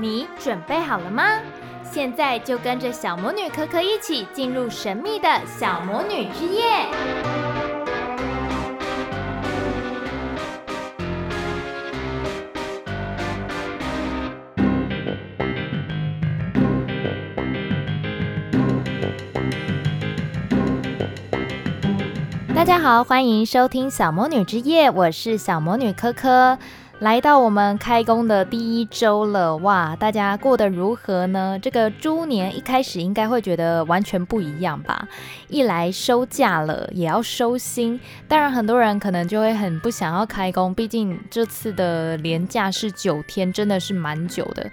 你准备好了吗？现在就跟着小魔女可可一起进入神秘的小魔女之夜。大家好，欢迎收听小魔女之夜，我是小魔女可可。来到我们开工的第一周了，哇！大家过得如何呢？这个猪年一开始应该会觉得完全不一样吧？一来收假了，也要收心。当然，很多人可能就会很不想要开工，毕竟这次的年假是九天，真的是蛮久的，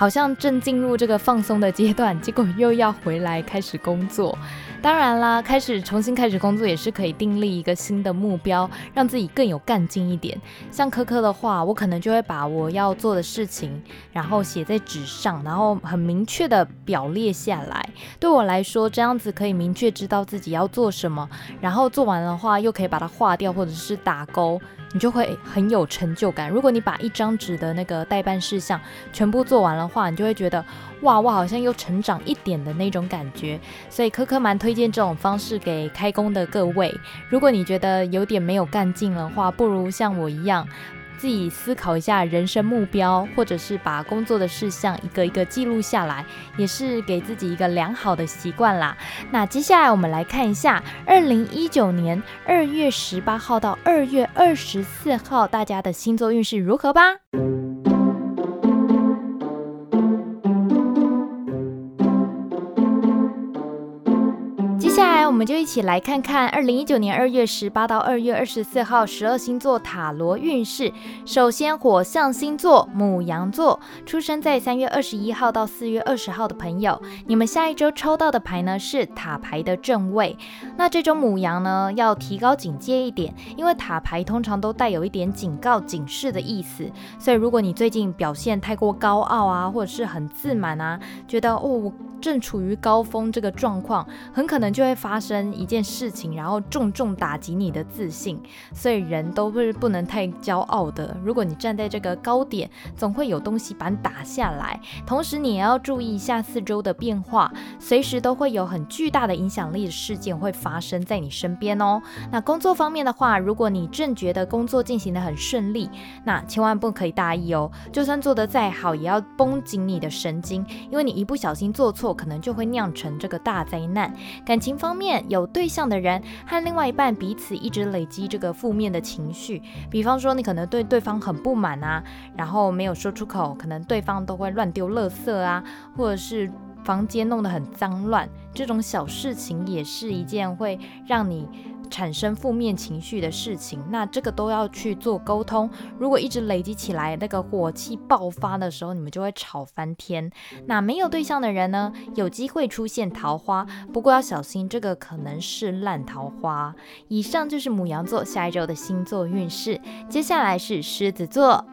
好像正进入这个放松的阶段，结果又要回来开始工作。当然啦，开始重新开始工作也是可以订立一个新的目标，让自己更有干劲一点。像科科的话，我可能就会把我要做的事情，然后写在纸上，然后很明确的表列下来。对我来说，这样子可以明确知道自己要做什么，然后做完的话又可以把它划掉或者是打勾，你就会很有成就感。如果你把一张纸的那个代办事项全部做完的话，你就会觉得。哇，我好像又成长一点的那种感觉，所以可可蛮推荐这种方式给开工的各位。如果你觉得有点没有干劲的话，不如像我一样，自己思考一下人生目标，或者是把工作的事项一个一个记录下来，也是给自己一个良好的习惯啦。那接下来我们来看一下，二零一九年二月十八号到二月二十四号大家的星座运势如何吧。我们就一起来看看二零一九年二月十八到二月二十四号十二星座塔罗运势。首先，火象星座母羊座，出生在三月二十一号到四月二十号的朋友，你们下一周抽到的牌呢是塔牌的正位。那这周母羊呢，要提高警戒一点，因为塔牌通常都带有一点警告、警示的意思。所以，如果你最近表现太过高傲啊，或者是很自满啊，觉得哦。正处于高峰这个状况，很可能就会发生一件事情，然后重重打击你的自信。所以人都是不能太骄傲的。如果你站在这个高点，总会有东西把你打下来。同时，你也要注意一下四周的变化，随时都会有很巨大的影响力的事件会发生在你身边哦。那工作方面的话，如果你正觉得工作进行得很顺利，那千万不可以大意哦。就算做得再好，也要绷紧你的神经，因为你一不小心做错。可能就会酿成这个大灾难。感情方面，有对象的人和另外一半彼此一直累积这个负面的情绪，比方说你可能对对方很不满啊，然后没有说出口，可能对方都会乱丢垃圾啊，或者是房间弄得很脏乱，这种小事情也是一件会让你。产生负面情绪的事情，那这个都要去做沟通。如果一直累积起来，那个火气爆发的时候，你们就会吵翻天。那没有对象的人呢，有机会出现桃花，不过要小心，这个可能是烂桃花。以上就是母羊座下一周的星座运势，接下来是狮子座。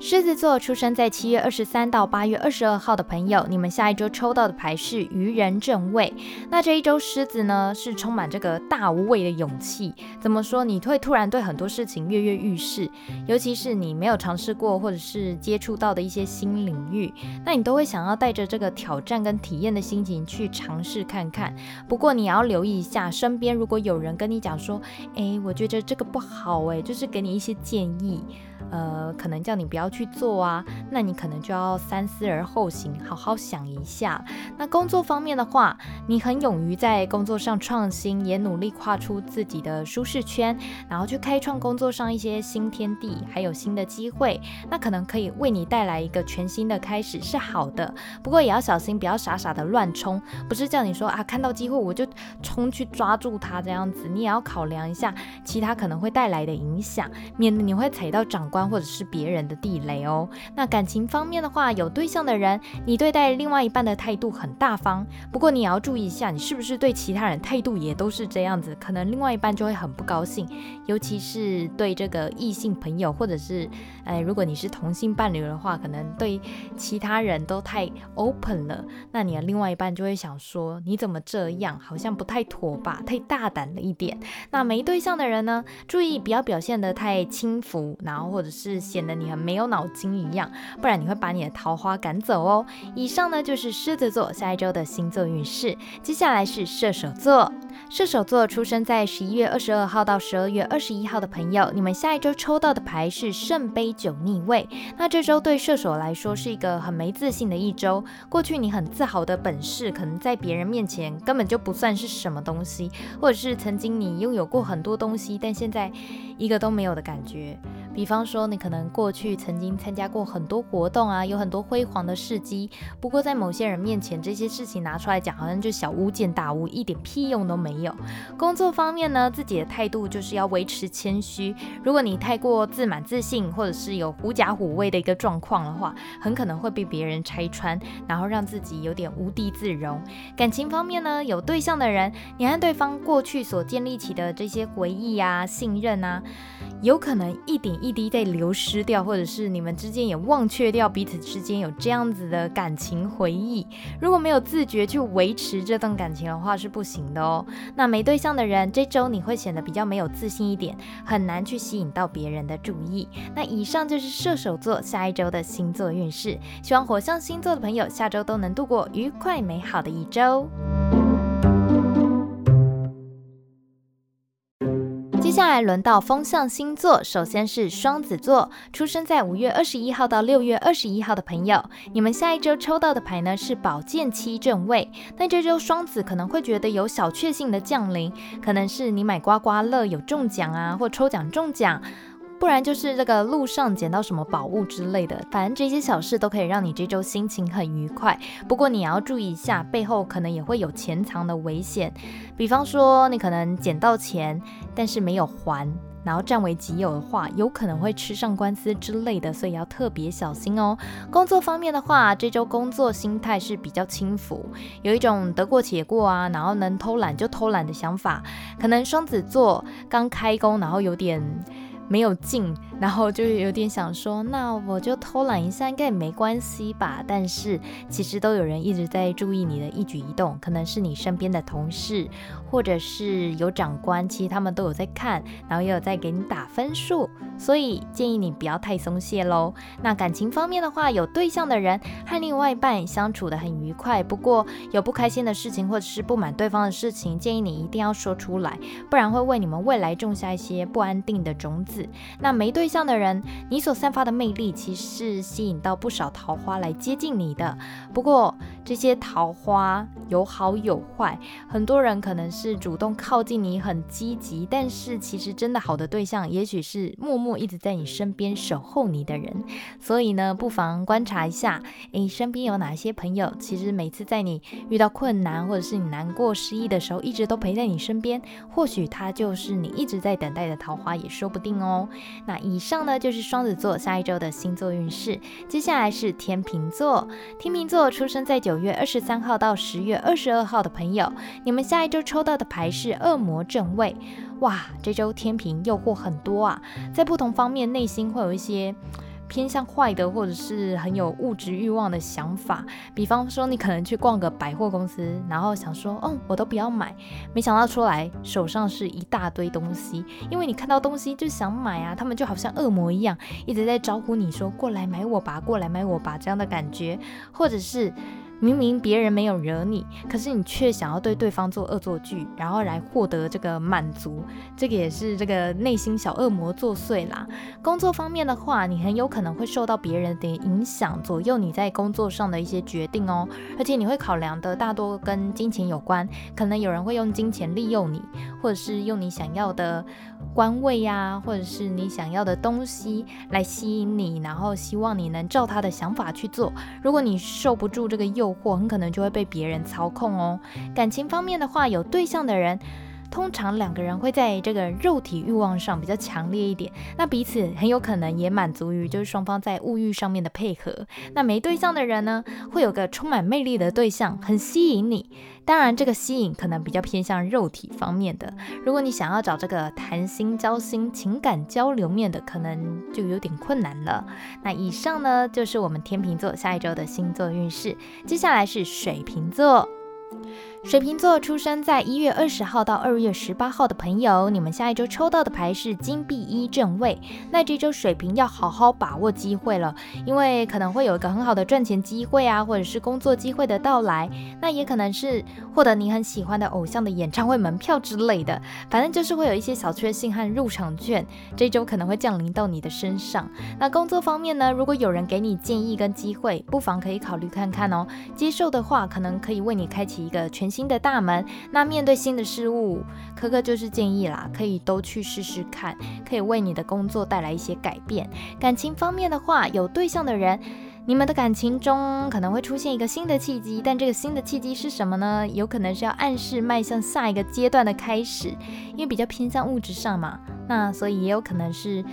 狮子座出生在七月二十三到八月二十二号的朋友，你们下一周抽到的牌是愚人正位。那这一周狮子呢，是充满这个大无畏的勇气。怎么说？你会突然对很多事情跃跃欲试，尤其是你没有尝试过或者是接触到的一些新领域，那你都会想要带着这个挑战跟体验的心情去尝试看看。不过你要留意一下，身边如果有人跟你讲说，哎，我觉得这个不好，哎，就是给你一些建议。呃，可能叫你不要去做啊，那你可能就要三思而后行，好好想一下。那工作方面的话，你很勇于在工作上创新，也努力跨出自己的舒适圈，然后去开创工作上一些新天地，还有新的机会。那可能可以为你带来一个全新的开始，是好的。不过也要小心，不要傻傻的乱冲，不是叫你说啊，看到机会我就冲去抓住它这样子。你也要考量一下其他可能会带来的影响，免得你会踩到长关或者是别人的地雷哦。那感情方面的话，有对象的人，你对待另外一半的态度很大方。不过你也要注意一下，你是不是对其他人态度也都是这样子？可能另外一半就会很不高兴，尤其是对这个异性朋友，或者是，哎，如果你是同性伴侣的话，可能对其他人都太 open 了，那你的另外一半就会想说，你怎么这样？好像不太妥吧？太大胆了一点。那没对象的人呢，注意不要表现得太轻浮，然后。或者是显得你很没有脑筋一样，不然你会把你的桃花赶走哦。以上呢就是狮子座下一周的星座运势，接下来是射手座。射手座出生在十一月二十二号到十二月二十一号的朋友，你们下一周抽到的牌是圣杯九逆位。那这周对射手来说是一个很没自信的一周。过去你很自豪的本事，可能在别人面前根本就不算是什么东西，或者是曾经你拥有过很多东西，但现在一个都没有的感觉。比方说，你可能过去曾经参加过很多活动啊，有很多辉煌的事迹，不过在某些人面前，这些事情拿出来讲，好像就小巫见大巫，一点屁用都没有。工作方面呢，自己的态度就是要维持谦虚。如果你太过自满自信，或者是有狐假虎威的一个状况的话，很可能会被别人拆穿，然后让自己有点无地自容。感情方面呢，有对象的人，你和对方过去所建立起的这些回忆啊、信任啊，有可能一点一滴在流失掉，或者是你们之间也忘却掉彼此之间有这样子的感情回忆。如果没有自觉去维持这段感情的话，是不行的哦。那没对象的人，这周你会显得比较没有自信一点，很难去吸引到别人的注意。那以上就是射手座下一周的星座运势。希望火象星座的朋友下周都能度过愉快美好的一周。下来轮到风象星座，首先是双子座，出生在五月二十一号到六月二十一号的朋友，你们下一周抽到的牌呢是宝剑七正位。那这周双子可能会觉得有小确幸的降临，可能是你买刮刮乐有中奖啊，或抽奖中奖。不然就是这个路上捡到什么宝物之类的，反正这些小事都可以让你这周心情很愉快。不过你也要注意一下，背后可能也会有潜藏的危险。比方说，你可能捡到钱，但是没有还，然后占为己有的话，有可能会吃上官司之类的，所以要特别小心哦。工作方面的话，这周工作心态是比较轻浮，有一种得过且过啊，然后能偷懒就偷懒的想法。可能双子座刚开工，然后有点。没有劲，然后就有点想说，那我就偷懒一下，应该也没关系吧。但是其实都有人一直在注意你的一举一动，可能是你身边的同事，或者是有长官，其实他们都有在看，然后也有在给你打分数。所以建议你不要太松懈喽。那感情方面的话，有对象的人和另外一半相处得很愉快，不过有不开心的事情或者是不满对方的事情，建议你一定要说出来，不然会为你们未来种下一些不安定的种子。那没对这样的人，你所散发的魅力其实是吸引到不少桃花来接近你的。不过这些桃花有好有坏，很多人可能是主动靠近你，很积极，但是其实真的好的对象，也许是默默一直在你身边守候你的人。所以呢，不妨观察一下，诶，身边有哪些朋友，其实每次在你遇到困难或者是你难过失意的时候，一直都陪在你身边。或许他就是你一直在等待的桃花，也说不定哦。那以上呢就是双子座下一周的星座运势。接下来是天秤座，天秤座出生在九九月二十三号到十月二十二号的朋友，你们下一周抽到的牌是恶魔正位。哇，这周天平诱惑很多啊，在不同方面内心会有一些。偏向坏的，或者是很有物质欲望的想法。比方说，你可能去逛个百货公司，然后想说，哦，我都不要买，没想到出来手上是一大堆东西，因为你看到东西就想买啊。他们就好像恶魔一样，一直在招呼你说，过来买我吧，过来买我吧，这样的感觉，或者是。明明别人没有惹你，可是你却想要对对方做恶作剧，然后来获得这个满足，这个也是这个内心小恶魔作祟啦。工作方面的话，你很有可能会受到别人的影响，左右你在工作上的一些决定哦。而且你会考量的大多跟金钱有关，可能有人会用金钱利诱你，或者是用你想要的官位呀，或者是你想要的东西来吸引你，然后希望你能照他的想法去做。如果你受不住这个诱，诱惑很可能就会被别人操控哦。感情方面的话，有对象的人，通常两个人会在这个肉体欲望上比较强烈一点，那彼此很有可能也满足于就是双方在物欲上面的配合。那没对象的人呢，会有个充满魅力的对象，很吸引你。当然，这个吸引可能比较偏向肉体方面的。如果你想要找这个谈心交心、情感交流面的，可能就有点困难了。那以上呢，就是我们天秤座下一周的星座运势。接下来是水瓶座。水瓶座出生在一月二十号到二月十八号的朋友，你们下一周抽到的牌是金币一正位。那这周水瓶要好好把握机会了，因为可能会有一个很好的赚钱机会啊，或者是工作机会的到来。那也可能是获得你很喜欢的偶像的演唱会门票之类的，反正就是会有一些小确幸和入场券，这周可能会降临到你的身上。那工作方面呢，如果有人给你建议跟机会，不妨可以考虑看看哦。接受的话，可能可以为你开启一个全新的大门，那面对新的事物，柯柯就是建议啦，可以都去试试看，可以为你的工作带来一些改变。感情方面的话，有对象的人，你们的感情中可能会出现一个新的契机，但这个新的契机是什么呢？有可能是要暗示迈向下一个阶段的开始，因为比较偏向物质上嘛，那所以也有可能是。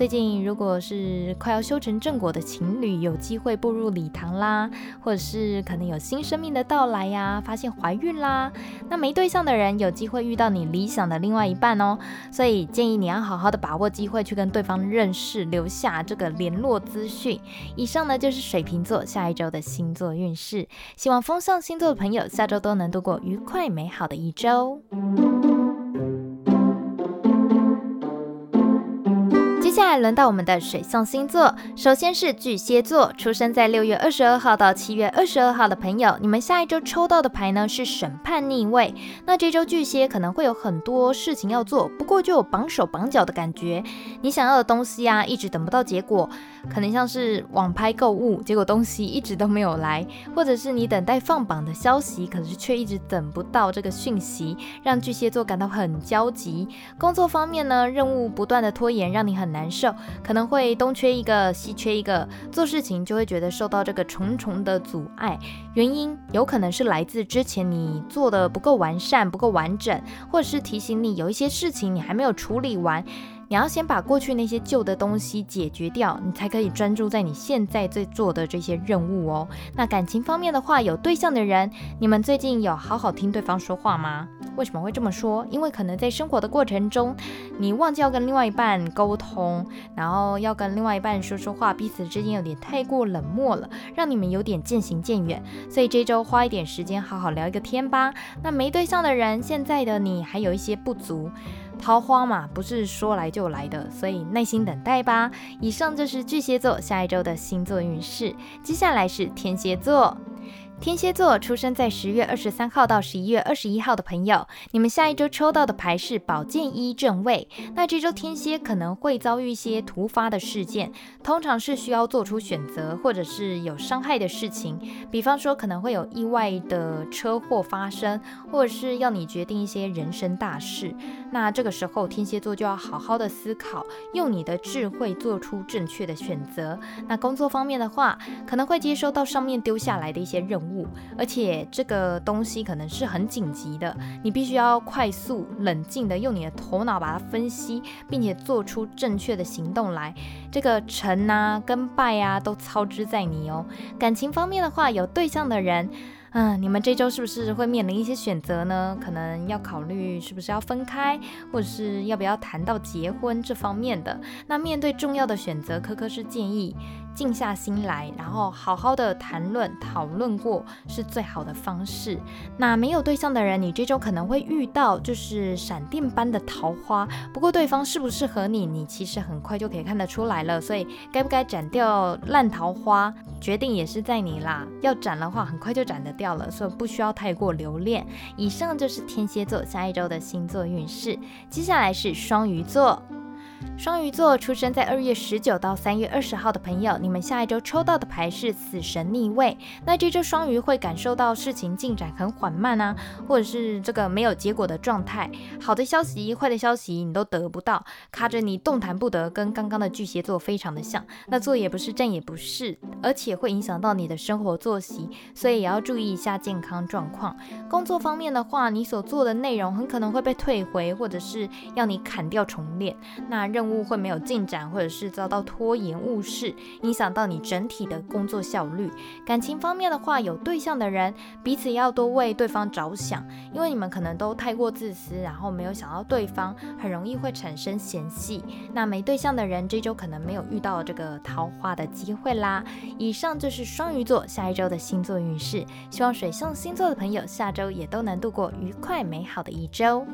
最近，如果是快要修成正果的情侣，有机会步入礼堂啦，或者是可能有新生命的到来呀，发现怀孕啦。那没对象的人，有机会遇到你理想的另外一半哦。所以建议你要好好的把握机会，去跟对方认识，留下这个联络资讯。以上呢就是水瓶座下一周的星座运势。希望风象星座的朋友下周都能度过愉快美好的一周。接下来轮到我们的水象星座，首先是巨蟹座，出生在六月二十二号到七月二十二号的朋友，你们下一周抽到的牌呢是审判逆位。那这周巨蟹可能会有很多事情要做，不过就有绑手绑脚的感觉。你想要的东西啊，一直等不到结果，可能像是网拍购物，结果东西一直都没有来，或者是你等待放榜的消息，可是却一直等不到这个讯息，让巨蟹座感到很焦急。工作方面呢，任务不断的拖延，让你很难受。受，可能会东缺一个，西缺一个，做事情就会觉得受到这个重重的阻碍。原因有可能是来自之前你做的不够完善、不够完整，或者是提醒你有一些事情你还没有处理完。你要先把过去那些旧的东西解决掉，你才可以专注在你现在在做的这些任务哦。那感情方面的话，有对象的人，你们最近有好好听对方说话吗？为什么会这么说？因为可能在生活的过程中，你忘记要跟另外一半沟通，然后要跟另外一半说说话，彼此之间有点太过冷漠了，让你们有点渐行渐远。所以这周花一点时间好好聊一个天吧。那没对象的人，现在的你还有一些不足。桃花嘛，不是说来就来的，所以耐心等待吧。以上就是巨蟹座下一周的星座运势，接下来是天蝎座。天蝎座出生在十月二十三号到十一月二十一号的朋友，你们下一周抽到的牌是宝剑一正位。那这周天蝎可能会遭遇一些突发的事件，通常是需要做出选择，或者是有伤害的事情。比方说可能会有意外的车祸发生，或者是要你决定一些人生大事。那这个时候天蝎座就要好好的思考，用你的智慧做出正确的选择。那工作方面的话，可能会接收到上面丢下来的一些任务。而且这个东西可能是很紧急的，你必须要快速冷静的用你的头脑把它分析，并且做出正确的行动来。这个成啊跟败啊都操之在你哦。感情方面的话，有对象的人。嗯，你们这周是不是会面临一些选择呢？可能要考虑是不是要分开，或者是要不要谈到结婚这方面的。那面对重要的选择，科科是建议静下心来，然后好好的谈论讨论过是最好的方式。那没有对象的人，你这周可能会遇到就是闪电般的桃花，不过对方适不适合你，你其实很快就可以看得出来了。所以该不该斩掉烂桃花，决定也是在你啦。要斩的话，很快就斩得掉了，所以不需要太过留恋。以上就是天蝎座下一周的星座运势，接下来是双鱼座。双鱼座出生在二月十九到三月二十号的朋友，你们下一周抽到的牌是死神逆位。那这周双鱼会感受到事情进展很缓慢啊，或者是这个没有结果的状态。好的消息、坏的消息你都得不到，卡着你动弹不得，跟刚刚的巨蟹座非常的像。那坐也不是，站也不是，而且会影响到你的生活作息，所以也要注意一下健康状况。工作方面的话，你所做的内容很可能会被退回，或者是要你砍掉重练。那任务。务会没有进展，或者是遭到拖延误事，影响到你整体的工作效率。感情方面的话，有对象的人彼此要多为对方着想，因为你们可能都太过自私，然后没有想到对方，很容易会产生嫌隙。那没对象的人这周可能没有遇到这个桃花的机会啦。以上就是双鱼座下一周的星座运势，希望水象星座的朋友下周也都能度过愉快美好的一周。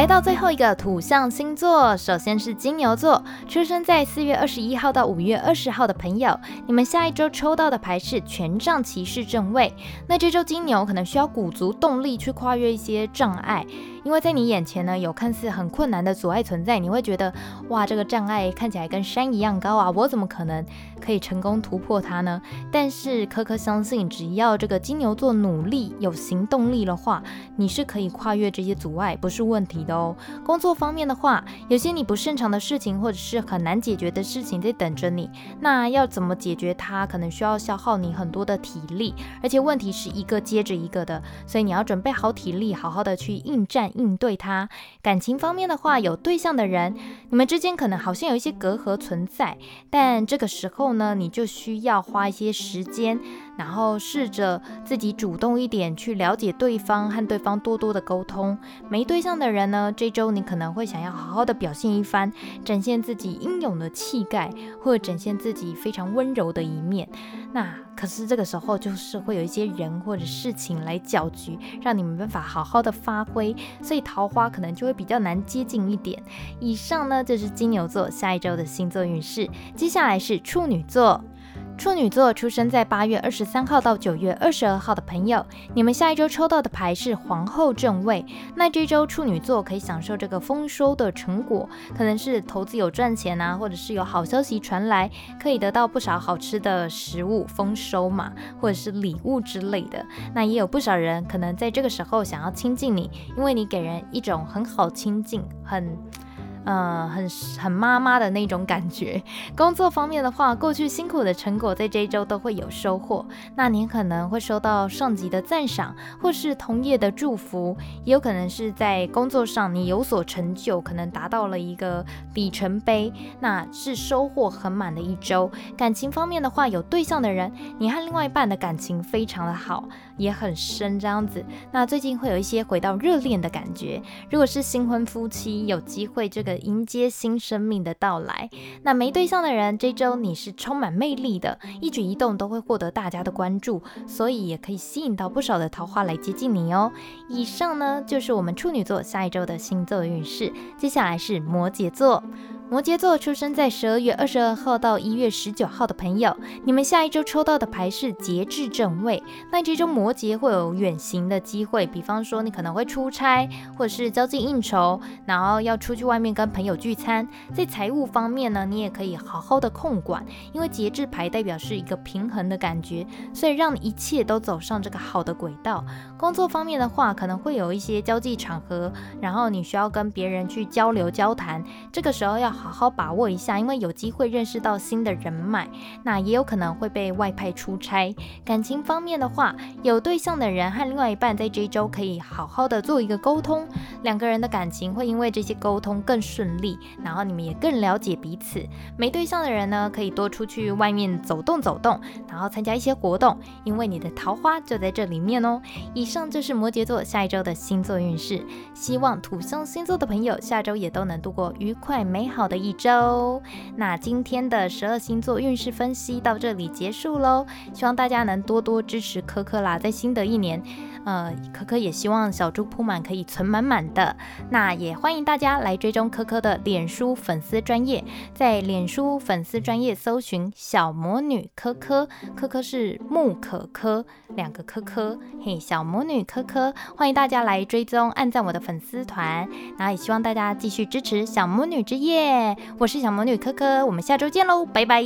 来到最后一个土象星座，首先是金牛座，出生在四月二十一号到五月二十号的朋友，你们下一周抽到的牌是权杖骑士正位。那这周金牛可能需要鼓足动力去跨越一些障碍。因为在你眼前呢，有看似很困难的阻碍存在，你会觉得哇，这个障碍看起来跟山一样高啊，我怎么可能可以成功突破它呢？但是科科相信，只要这个金牛座努力有行动力的话，你是可以跨越这些阻碍，不是问题的哦。工作方面的话，有些你不擅长的事情，或者是很难解决的事情在等着你，那要怎么解决它，可能需要消耗你很多的体力，而且问题是一个接着一个的，所以你要准备好体力，好好的去应战。应对他。感情方面的话，有对象的人，你们之间可能好像有一些隔阂存在，但这个时候呢，你就需要花一些时间，然后试着自己主动一点去了解对方，和对方多多的沟通。没对象的人呢，这周你可能会想要好好的表现一番，展现自己英勇的气概，或者展现自己非常温柔的一面。那可是这个时候，就是会有一些人或者事情来搅局，让你没办法好好的发挥。所以桃花可能就会比较难接近一点。以上呢，就是金牛座下一周的星座运势。接下来是处女座。处女座出生在八月二十三号到九月二十二号的朋友，你们下一周抽到的牌是皇后正位。那这周处女座可以享受这个丰收的成果，可能是投资有赚钱啊，或者是有好消息传来，可以得到不少好吃的食物丰收嘛，或者是礼物之类的。那也有不少人可能在这个时候想要亲近你，因为你给人一种很好亲近，很。嗯，很很妈妈的那种感觉。工作方面的话，过去辛苦的成果在这一周都会有收获。那您可能会收到上级的赞赏，或是同业的祝福，也有可能是在工作上你有所成就，可能达到了一个里程碑，那是收获很满的一周。感情方面的话，有对象的人，你和另外一半的感情非常的好，也很深这样子。那最近会有一些回到热恋的感觉。如果是新婚夫妻，有机会这个。迎接新生命的到来。那没对象的人，这周你是充满魅力的，一举一动都会获得大家的关注，所以也可以吸引到不少的桃花来接近你哦。以上呢，就是我们处女座下一周的星座运势。接下来是摩羯座。摩羯座出生在十二月二十二号到一月十九号的朋友，你们下一周抽到的牌是节制正位。那这周摩羯会有远行的机会，比方说你可能会出差，或者是交际应酬，然后要出去外面跟朋友聚餐。在财务方面呢，你也可以好好的控管，因为节制牌代表是一个平衡的感觉，所以让你一切都走上这个好的轨道。工作方面的话，可能会有一些交际场合，然后你需要跟别人去交流交谈，这个时候要。好好把握一下，因为有机会认识到新的人脉，那也有可能会被外派出差。感情方面的话，有对象的人和另外一半在这一周可以好好的做一个沟通，两个人的感情会因为这些沟通更顺利，然后你们也更了解彼此。没对象的人呢，可以多出去外面走动走动，然后参加一些活动，因为你的桃花就在这里面哦。以上就是摩羯座下一周的星座运势，希望土象星座的朋友下周也都能度过愉快美好的一周，那今天的十二星座运势分析到这里结束喽。希望大家能多多支持科科啦，在新的一年，呃，科科也希望小猪铺满可以存满满的。那也欢迎大家来追踪科科的脸书粉丝专业，在脸书粉丝专业搜寻小魔女科科，科科是木可可两个科科，嘿，小魔女科科，欢迎大家来追踪，按赞我的粉丝团，然后也希望大家继续支持小魔女之夜。我是小魔女科科，我们下周见喽，拜拜。